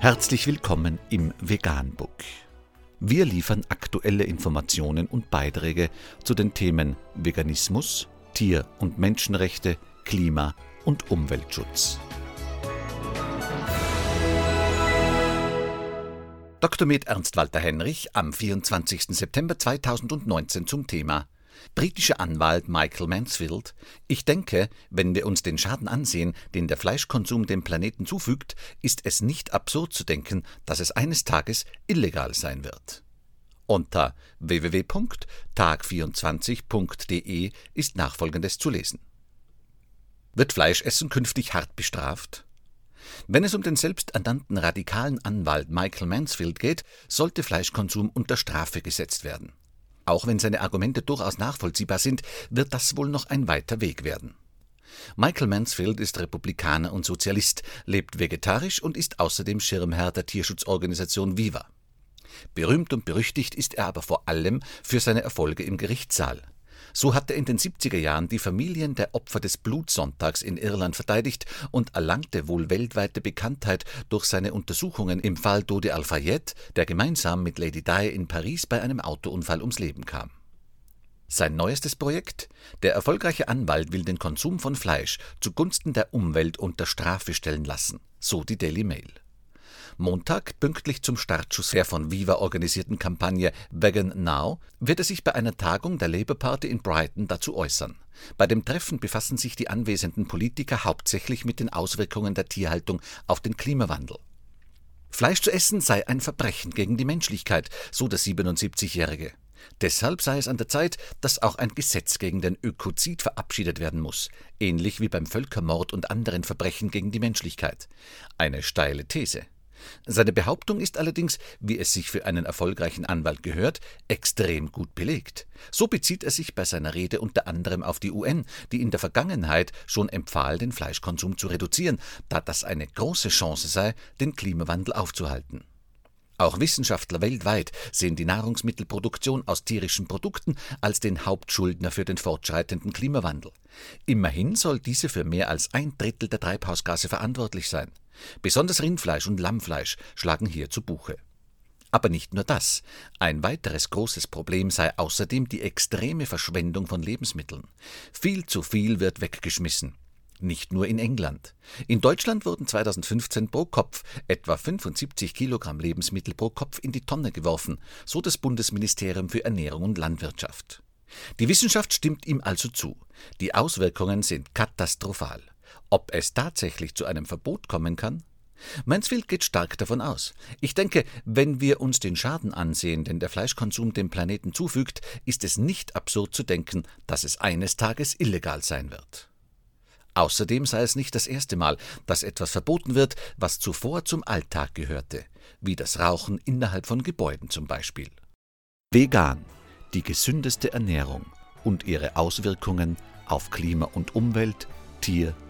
Herzlich willkommen im Veganbook. Wir liefern aktuelle Informationen und Beiträge zu den Themen Veganismus, Tier- und Menschenrechte, Klima- und Umweltschutz. Dr. Med Ernst Walter Henrich am 24. September 2019 zum Thema Britischer Anwalt Michael Mansfield, ich denke, wenn wir uns den Schaden ansehen, den der Fleischkonsum dem Planeten zufügt, ist es nicht absurd zu denken, dass es eines Tages illegal sein wird. Unter www.tag24.de ist nachfolgendes zu lesen. Wird Fleischessen künftig hart bestraft? Wenn es um den selbsternannten radikalen Anwalt Michael Mansfield geht, sollte Fleischkonsum unter Strafe gesetzt werden. Auch wenn seine Argumente durchaus nachvollziehbar sind, wird das wohl noch ein weiter Weg werden. Michael Mansfield ist Republikaner und Sozialist, lebt vegetarisch und ist außerdem Schirmherr der Tierschutzorganisation Viva. Berühmt und berüchtigt ist er aber vor allem für seine Erfolge im Gerichtssaal. So hat er in den 70er Jahren die Familien der Opfer des Blutsonntags in Irland verteidigt und erlangte wohl weltweite Bekanntheit durch seine Untersuchungen im Fall Dodi Al-Fayed, der gemeinsam mit Lady Di in Paris bei einem Autounfall ums Leben kam. Sein neuestes Projekt? Der erfolgreiche Anwalt will den Konsum von Fleisch zugunsten der Umwelt unter Strafe stellen lassen, so die Daily Mail. Montag, pünktlich zum Startschuss der von Viva organisierten Kampagne Vegan Now, wird er sich bei einer Tagung der Labour Party in Brighton dazu äußern. Bei dem Treffen befassen sich die anwesenden Politiker hauptsächlich mit den Auswirkungen der Tierhaltung auf den Klimawandel. Fleisch zu essen sei ein Verbrechen gegen die Menschlichkeit, so der 77-Jährige. Deshalb sei es an der Zeit, dass auch ein Gesetz gegen den Ökozid verabschiedet werden muss, ähnlich wie beim Völkermord und anderen Verbrechen gegen die Menschlichkeit. Eine steile These. Seine Behauptung ist allerdings, wie es sich für einen erfolgreichen Anwalt gehört, extrem gut belegt. So bezieht er sich bei seiner Rede unter anderem auf die UN, die in der Vergangenheit schon empfahl, den Fleischkonsum zu reduzieren, da das eine große Chance sei, den Klimawandel aufzuhalten. Auch Wissenschaftler weltweit sehen die Nahrungsmittelproduktion aus tierischen Produkten als den Hauptschuldner für den fortschreitenden Klimawandel. Immerhin soll diese für mehr als ein Drittel der Treibhausgase verantwortlich sein. Besonders Rindfleisch und Lammfleisch schlagen hier zu Buche. Aber nicht nur das. Ein weiteres großes Problem sei außerdem die extreme Verschwendung von Lebensmitteln. Viel zu viel wird weggeschmissen. Nicht nur in England. In Deutschland wurden 2015 pro Kopf etwa 75 Kilogramm Lebensmittel pro Kopf in die Tonne geworfen, so das Bundesministerium für Ernährung und Landwirtschaft. Die Wissenschaft stimmt ihm also zu. Die Auswirkungen sind katastrophal. Ob es tatsächlich zu einem Verbot kommen kann? Mansfield geht stark davon aus. Ich denke, wenn wir uns den Schaden ansehen, den der Fleischkonsum dem Planeten zufügt, ist es nicht absurd zu denken, dass es eines Tages illegal sein wird. Außerdem sei es nicht das erste Mal, dass etwas verboten wird, was zuvor zum Alltag gehörte, wie das Rauchen innerhalb von Gebäuden zum Beispiel. Vegan, die gesündeste Ernährung und ihre Auswirkungen auf Klima und Umwelt, Tier-